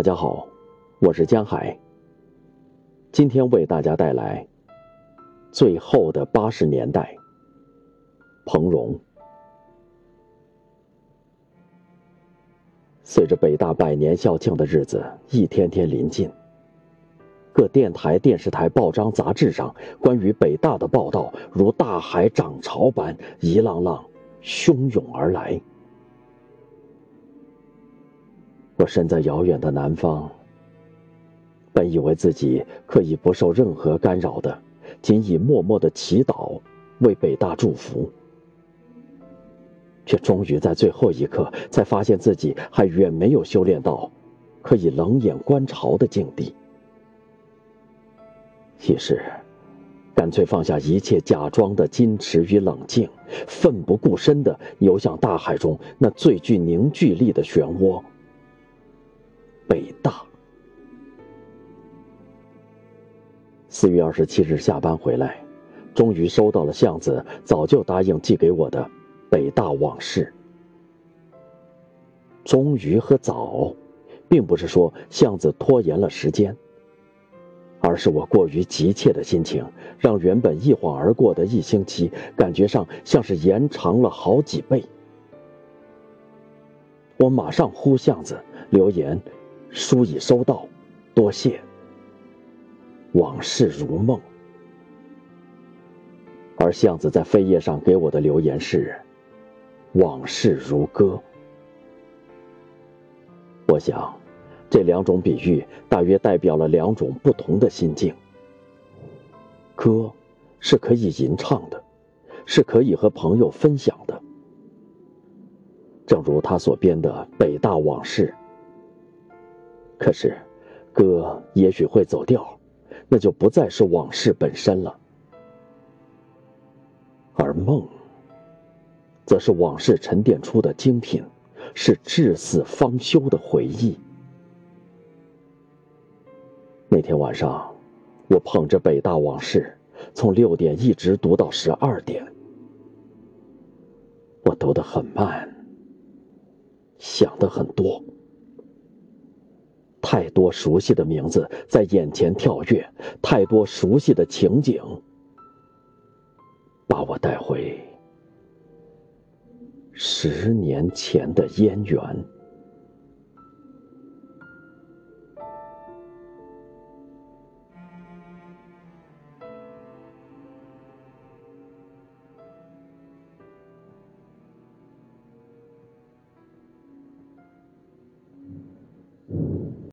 大家好，我是江海。今天为大家带来《最后的八十年代》。彭荣。随着北大百年校庆的日子一天天临近，各电台、电视台、报章、杂志上关于北大的报道如大海涨潮般一浪浪汹涌而来。我身在遥远的南方，本以为自己可以不受任何干扰的，仅以默默的祈祷为北大祝福，却终于在最后一刻才发现自己还远没有修炼到可以冷眼观潮的境地。于是，干脆放下一切假装的矜持与冷静，奋不顾身的游向大海中那最具凝聚力的漩涡。北大。四月二十七日下班回来，终于收到了巷子早就答应寄给我的《北大往事》。终于和早，并不是说巷子拖延了时间，而是我过于急切的心情，让原本一晃而过的一星期，感觉上像是延长了好几倍。我马上呼巷子留言。书已收到，多谢。往事如梦，而巷子在扉页上给我的留言是：往事如歌。我想，这两种比喻大约代表了两种不同的心境。歌是可以吟唱的，是可以和朋友分享的，正如他所编的《北大往事》。可是，歌也许会走调，那就不再是往事本身了。而梦，则是往事沉淀出的精品，是至死方休的回忆。那天晚上，我捧着北大往事，从六点一直读到十二点。我读得很慢，想的很多。太多熟悉的名字在眼前跳跃，太多熟悉的情景把我带回十年前的燕园。